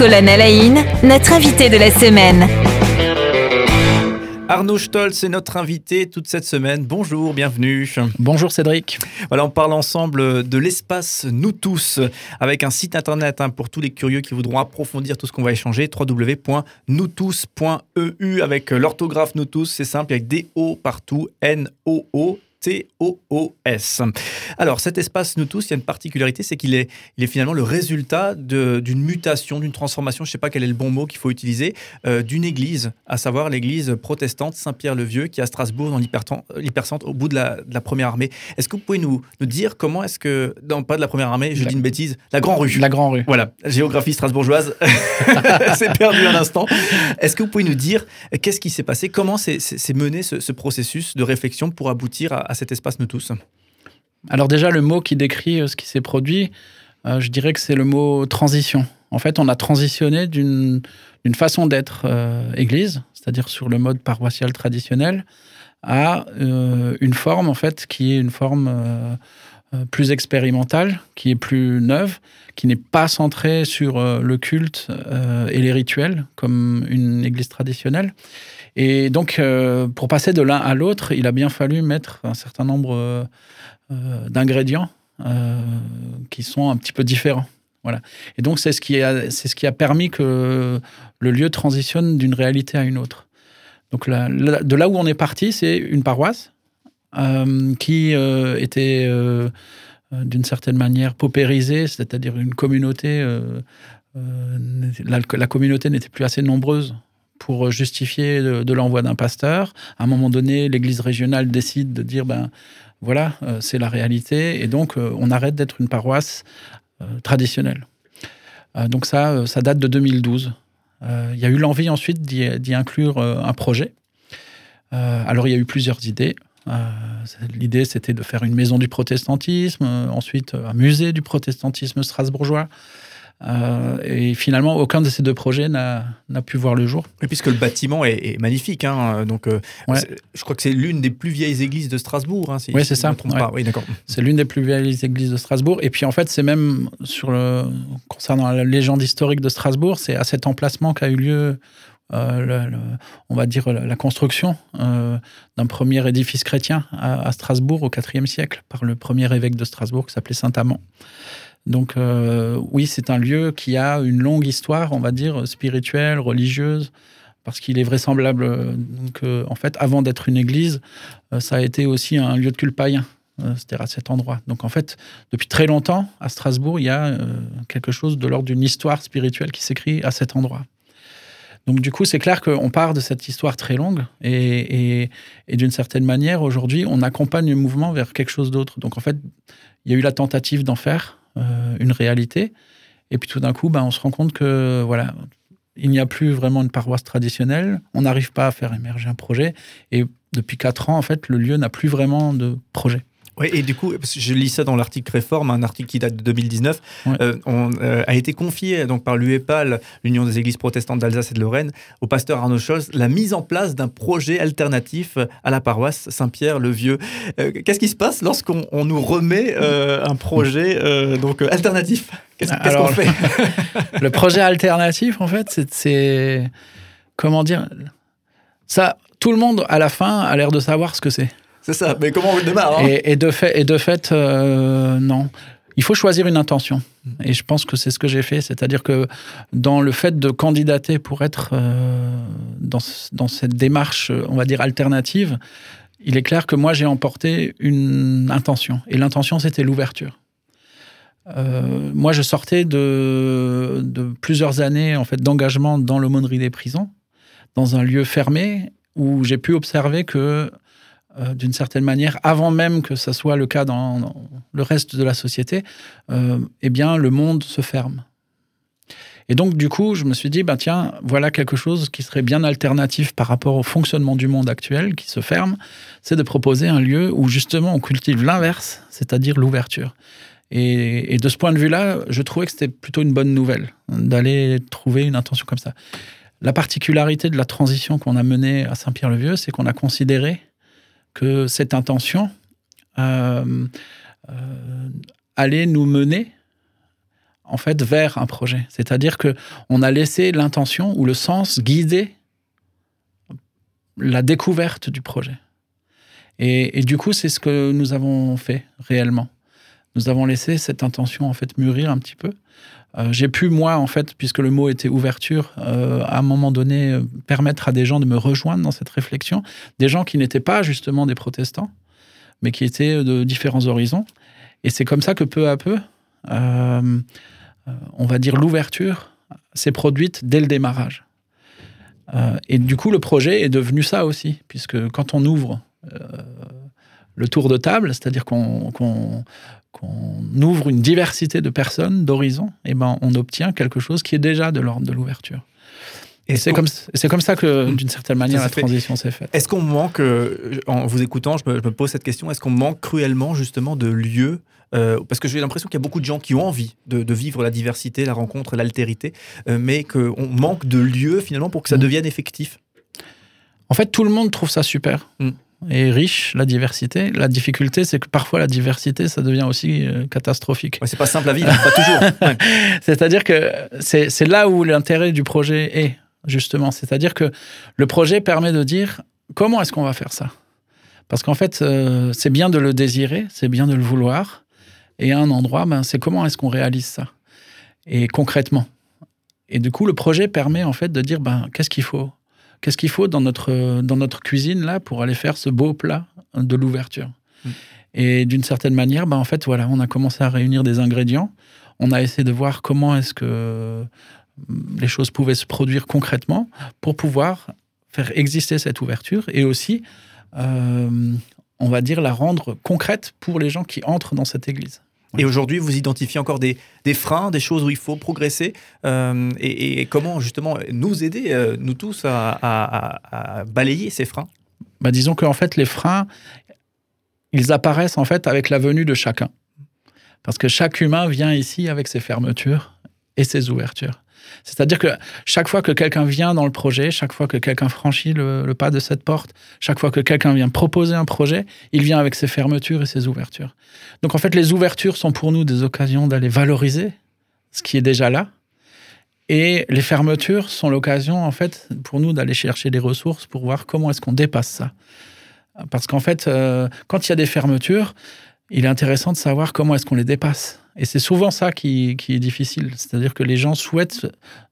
Colonel Haïn, notre invité de la semaine. Arnaud Stolz est notre invité toute cette semaine. Bonjour, bienvenue. Bonjour Cédric. Voilà, on parle ensemble de l'espace Nous tous avec un site internet hein, pour tous les curieux qui voudront approfondir tout ce qu'on va échanger www.noustous.eu avec l'orthographe Nous tous, c'est simple avec des O partout, N-O-O T-O-O-S. Alors, cet espace Nous tous, il y a une particularité, c'est qu'il est, il est finalement le résultat d'une mutation, d'une transformation, je ne sais pas quel est le bon mot qu'il faut utiliser, euh, d'une église, à savoir l'église protestante Saint-Pierre-le-Vieux, qui est à Strasbourg, dans l'hypercentre, au bout de la, de la, première armée. Est-ce que vous pouvez nous, nous dire comment est-ce que, non, pas de la première armée, je dis une bêtise, la Grand Rue. La Grand Rue. Voilà, géographie strasbourgeoise, c'est perdu un instant. Est-ce que vous pouvez nous dire qu'est-ce qui s'est passé, comment s'est mené ce, ce, processus de réflexion pour aboutir à, à cet espace Nous tous Alors déjà, le mot qui décrit euh, ce qui s'est produit, euh, je dirais que c'est le mot transition. En fait, on a transitionné d'une façon d'être euh, église, c'est-à-dire sur le mode paroissial traditionnel, à une forme en fait qui est une forme plus expérimentale, qui est plus neuve, qui n'est pas centrée sur le culte et les rituels comme une église traditionnelle. Et donc, euh, pour passer de l'un à l'autre, il a bien fallu mettre un certain nombre euh, euh, d'ingrédients qui sont un petit peu différents. Voilà. Et donc, c'est ce, qui a, permis que le lieu transitionne d'une réalité à une autre. Donc, de là où on est parti, c'est une paroisse qui était d'une certaine manière paupérisée, c'est-à-dire une communauté. la, communauté n'était plus assez nombreuse pour justifier de, l'envoi d'un pasteur. À un moment donné, l'église régionale décide de dire, ben voilà, euh, c'est la réalité, et donc euh, on arrête d'être une paroisse euh, traditionnelle. donc ça, ça date de 2012. Il y a eu l'envie ensuite d'y inclure un projet. alors il y a eu plusieurs idées. L'idée, c'était de faire une maison du protestantisme, ensuite un musée du protestantisme strasbourgeois. Euh, et finalement, aucun de ces deux projets n'a pu voir le jour. Et puisque le bâtiment est, magnifique, hein, donc euh, je crois que c'est l'une des plus vieilles églises de Strasbourg. Hein, oui, c'est ça. Oui, d'accord. C'est l'une des plus vieilles églises de Strasbourg. Et puis en fait, c'est même sur le concernant la légende historique de Strasbourg, c'est à cet emplacement qu'a eu lieu. Euh, on va dire la construction d'un premier édifice chrétien à, à Strasbourg au IVe siècle par le premier évêque de Strasbourg qui s'appelait Saint Amand. Donc euh, oui, c'est un lieu qui a une longue histoire, on va dire, spirituelle, religieuse, parce qu'il est vraisemblable euh, que, en fait, avant d'être une église, euh, ça a été aussi un lieu de culte païen. C'était à cet endroit. Donc en fait, depuis très longtemps, à Strasbourg, il y a quelque chose de l'ordre d'une histoire spirituelle qui s'écrit à cet endroit. Donc du coup, c'est clair qu'on part de cette histoire très longue et, d'une certaine manière, aujourd'hui, on accompagne le mouvement vers quelque chose d'autre. Donc en fait, il y a eu la tentative d'en faire, une réalité. Et puis tout d'un coup, ben, on se rend compte que voilà, il n'y a plus vraiment une paroisse traditionnelle. On n'arrive pas à faire émerger un projet. Et depuis quatre ans, en fait, le lieu n'a plus vraiment de projet. Et du coup, je lis ça dans l'article Réforme, un article qui date de 2019, euh, on, euh, a été confié donc par l'UEPAL, l'Union des Églises protestantes d'Alsace et de Lorraine, au pasteur Arnaud Scholz, la mise en place d'un projet alternatif à la paroisse Saint-Pierre-le-Vieux. Euh, qu'est-ce qui se passe lorsqu'on nous remet un projet donc alternatif? Qu'est-ce qu'on fait? Le projet alternatif, en fait, c'est comment dire? Ça. Tout le monde, à la fin, a l'air de savoir ce que c'est. Ça, mais comment on démarre hein et, de fait, euh, non. Il faut choisir une intention. Et je pense que c'est ce que j'ai fait. C'est-à-dire que dans le fait de candidater pour être euh, dans, cette démarche, on va dire, alternative, il est clair que moi, j'ai emporté une intention. Et l'intention, c'était l'ouverture. Euh, moi, je sortais de, de plusieurs années en fait, d'engagement dans l'aumônerie des prisons, dans un lieu fermé, où j'ai pu observer que euh, d'une certaine manière, avant même que ça soit le cas dans, le reste de la société, euh, eh bien, le monde se ferme. Et donc, du coup, je me suis dit, ben, tiens, voilà quelque chose qui serait bien alternatif par rapport au fonctionnement du monde actuel qui se ferme, c'est de proposer un lieu où justement on cultive l'inverse, c'est-à-dire l'ouverture. Et, et, de ce point de vue-là, je trouvais que c'était plutôt une bonne nouvelle d'aller trouver une intention comme ça. La particularité de la transition qu'on a menée à Saint-Pierre-le-Vieux, c'est qu'on a considéré que cette intention euh, euh, allait nous mener en fait vers un projet. C'est-à-dire que on a laissé l'intention ou le sens guider la découverte du projet. Et, du coup, c'est ce que nous avons fait réellement. Nous avons laissé cette intention en fait mûrir un petit peu. Euh, j'ai pu, moi, en fait, puisque le mot était ouverture, euh, à un moment donné, euh, permettre à des gens de me rejoindre dans cette réflexion, des gens qui n'étaient pas justement des protestants, mais qui étaient de différents horizons. Et c'est comme ça que peu à peu, on va dire, l'ouverture s'est produite dès le démarrage. et du coup, le projet est devenu ça aussi, puisque quand on ouvre le tour de table, c'est-à-dire qu'on ouvre une diversité de personnes, d'horizons, et eh ben on obtient quelque chose qui est déjà de l'ordre de l'ouverture. Et c'est comme, comme ça que, d'une certaine manière, la transition s'est faite. Est-ce qu'on manque, euh, en vous écoutant, je me, pose cette question, est-ce qu'on manque cruellement justement de lieux euh, parce que j'ai l'impression qu'il y a beaucoup de gens qui ont envie de, vivre la diversité, la rencontre, l'altérité, euh, mais qu'on manque de lieux finalement pour que ça mm. devienne effectif? En fait, tout le monde trouve ça super. Mm et riche, la diversité. La difficulté, c'est que parfois la diversité, ça devient aussi euh, catastrophique. c'est pas simple à vivre, pas toujours. C'est-à-dire que c'est là où l'intérêt du projet est, justement. C'est-à-dire que le projet permet de dire comment est-ce qu'on va faire ça? Parce qu'en fait, euh, c'est bien de le désirer, c'est bien de le vouloir. Et à un endroit, ben, c'est comment est-ce qu'on réalise ça? Et concrètement. Et du coup, le projet permet en fait de dire ben, qu'est-ce qu'il faut qu'est-ce qu'il faut dans notre, dans notre cuisine là pour aller faire ce beau plat de l'ouverture? Mm. Et d'une certaine manière, bah, en fait, voilà, on a commencé à réunir des ingrédients. On a essayé de voir comment est-ce que mm, les choses pouvaient se produire concrètement pour pouvoir faire exister cette ouverture et aussi, euh, on va dire, la rendre concrète pour les gens qui entrent dans cette église. Et aujourd'hui, vous identifiez encore des, freins, des choses où il faut progresser euh, et, comment justement nous aider, euh, nous tous, à, balayer ces freins? Bah, Disons qu'en fait, les freins, ils apparaissent en fait avec la venue de chacun. Parce que chaque humain vient ici avec ses fermetures et ses ouvertures. C'est-à-dire que chaque fois que quelqu'un vient dans le projet, chaque fois que quelqu'un franchit le, pas de cette porte, chaque fois que quelqu'un vient proposer un projet, il vient avec ses fermetures et ses ouvertures. Donc en fait, les ouvertures sont pour nous des occasions d'aller valoriser ce qui est déjà là. Et les fermetures sont l'occasion, en fait, pour nous d'aller chercher des ressources pour voir comment est-ce qu'on dépasse ça. Parce qu'en fait, euh, quand il y a des fermetures, il est intéressant de savoir comment est-ce qu'on les dépasse. Et c'est souvent ça qui, est difficile. C'est-à-dire que les gens souhaitent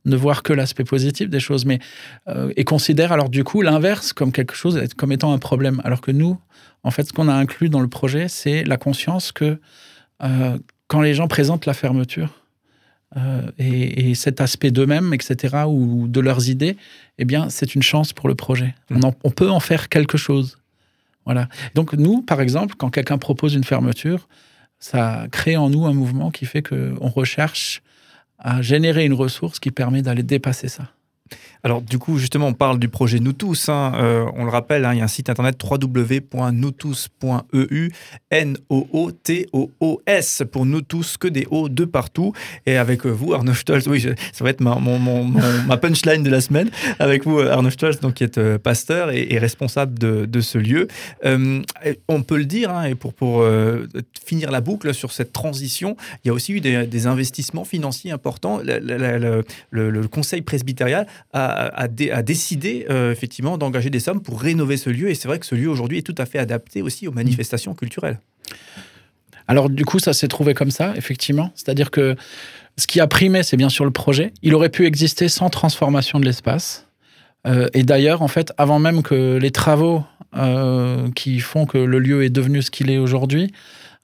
ne voir que l'aspect positif des choses, mais euh, et considèrent alors du coup l'inverse comme quelque chose, comme étant un problème. Alors que nous, en fait, ce qu'on a inclus dans le projet, c'est la conscience que euh, quand les gens présentent la fermeture euh, et, cet aspect d'eux-mêmes, etc., ou de leurs idées, eh bien, c'est une chance pour le projet. Mmh. On, on peut en faire quelque chose. Voilà. Donc nous, par exemple, quand quelqu'un propose une fermeture, ça crée en nous un mouvement qui fait qu'on recherche à générer une ressource qui permet d'aller dépasser ça. Alors du coup, justement, on parle du projet Nous Tous. Hein. Euh, on le rappelle, hein, il y a un site internet www.noustous.eu, N-O-O-T-O-O-S, pour nous tous, que des O de partout. Et avec euh, vous, Arnaud Stolz, oui, ça va être ma, ma punchline de la semaine. Avec vous, Arnaud Stolz, donc, qui est euh, pasteur et, responsable de, ce lieu. on peut le dire, hein, et pour, pour finir la boucle sur cette transition, il y a aussi eu des, investissements financiers importants. Le, le conseil presbytérial a, décidé euh, effectivement d'engager des sommes pour rénover ce lieu. Et c'est vrai que ce lieu aujourd'hui est tout à fait adapté aussi aux manifestations culturelles. Alors du coup, ça s'est trouvé comme ça, effectivement. C'est-à-dire que ce qui a primé, c'est bien sûr le projet. Il aurait pu exister sans transformation de l'espace. Euh, et d'ailleurs, en fait, avant même que les travaux euh, qui font que le lieu est devenu ce qu'il est aujourd'hui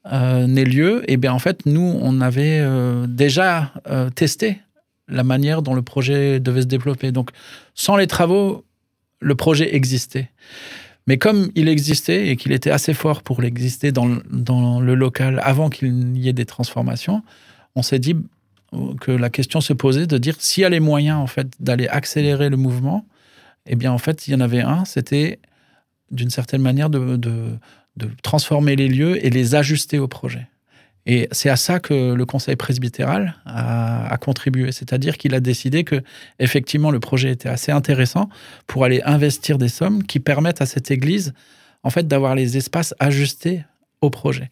n'aient lieu, et eh bien en fait, nous, on avait déjà testé la manière dont le projet devait se développer. Donc, sans les travaux, le projet existait. Mais comme il existait et qu'il était assez fort pour l'exister dans, le local avant qu'il y ait des transformations, on s'est dit que la question se posait de dire s'il y a les moyens en fait d'aller accélérer le mouvement, eh bien en fait il y en avait un, c'était d'une certaine manière de, de transformer les lieux et les ajuster au projet. Et c'est à ça que le conseil presbytéral a, contribué, c'est-à-dire qu'il a décidé que effectivement le projet était assez intéressant pour aller investir des sommes qui permettent à cette église en fait d'avoir les espaces ajustés au projet.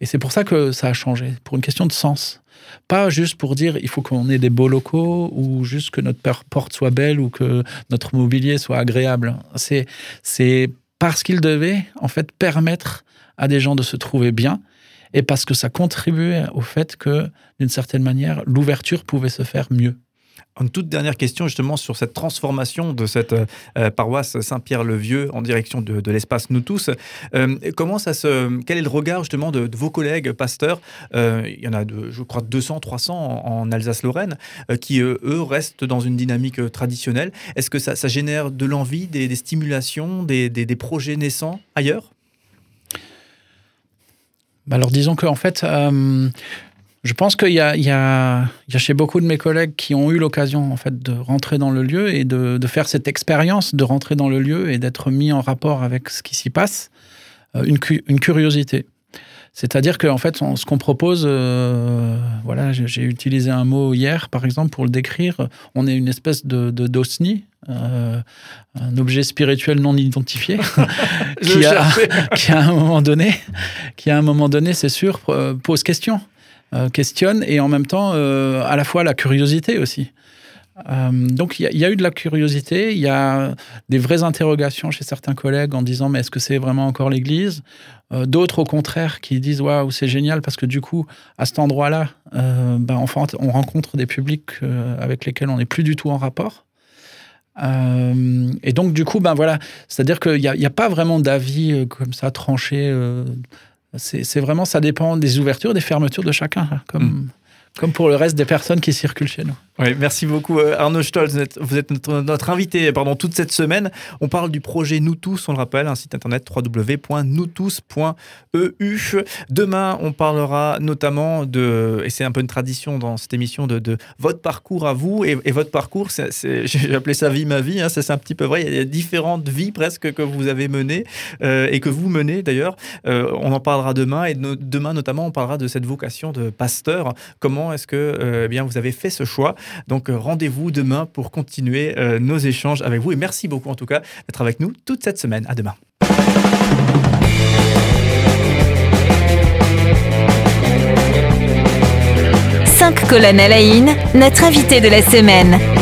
Et c'est pour ça que ça a changé, pour une question de sens. Pas juste pour dire il faut qu'on ait des beaux locaux ou juste que notre porte soit belle ou que notre mobilier soit agréable. C'est, parce qu'il devait en fait permettre à des gens de se trouver bien et parce que ça contribuait au fait que, d'une certaine manière, l'ouverture pouvait se faire mieux. Une toute dernière question justement sur cette transformation de cette euh, paroisse Saint-Pierre-le-Vieux en direction de, l'espace Nous tous. Euh, comment ça se, quel est le regard justement de, vos collègues pasteurs euh, Il y en a, de, je crois, 200, 300 en, Alsace-Lorraine qui eux restent dans une dynamique traditionnelle. Est-ce que ça, génère de l'envie, des, stimulations, des, projets naissants ailleurs? Alors disons qu'en fait, euh, je pense qu'il y, y, a, chez beaucoup de mes collègues qui ont eu l'occasion en fait de rentrer dans le lieu et de, faire cette expérience de rentrer dans le lieu et d'être mis en rapport avec ce qui s'y passe, euh, une curiosité. C'est-à-dire qu'en fait, ce qu'on propose, euh, voilà, j'ai utilisé un mot hier, par exemple, pour le décrire. On est une espèce de d'osni, euh, un objet spirituel non identifié, qui, a, qui, à un moment donné, qui à un moment donné, c'est sûr, euh, pose question, questionne, et en même temps, à la fois la curiosité aussi. Euh, donc il y, a eu de la curiosité, il y a des vraies interrogations chez certains collègues en disant mais est-ce que c'est vraiment encore l'Église? Euh, D'autres au contraire qui disent waouh c'est génial parce que du coup à cet endroit-là, euh, ben, on rencontre des publics avec lesquels on n'est plus du tout en rapport. et donc du coup ben voilà, c'est-à-dire qu'il n'y a, pas vraiment d'avis comme ça tranché. c'est vraiment ça dépend des ouvertures, des fermetures de chacun, comme. Mm. Comme pour le reste des personnes qui circulent chez nous. Merci beaucoup euh, Arnaud Stolz. Vous êtes notre, invité pendant toute cette semaine. On parle du projet Nous Tous, on le rappelle, un site internet www.noustous.eu. Demain, on parlera notamment de, et c'est un peu une tradition dans cette émission, de, votre parcours à vous. Et, votre parcours, j'ai appelé ça vie ma vie, hein, c'est un petit peu vrai. Il y a différentes vies presque que vous avez menées euh, et que vous menez d'ailleurs. Euh, on en parlera demain et demain notamment, on parlera de cette vocation de pasteur. Comment est-ce que eh bien, vous avez fait ce choix donc euh, rendez-vous demain pour continuer euh, nos échanges avec vous. Et merci beaucoup en tout cas d'être avec nous toute cette semaine. À demain. Cinq colonnes à la notre invité de la semaine.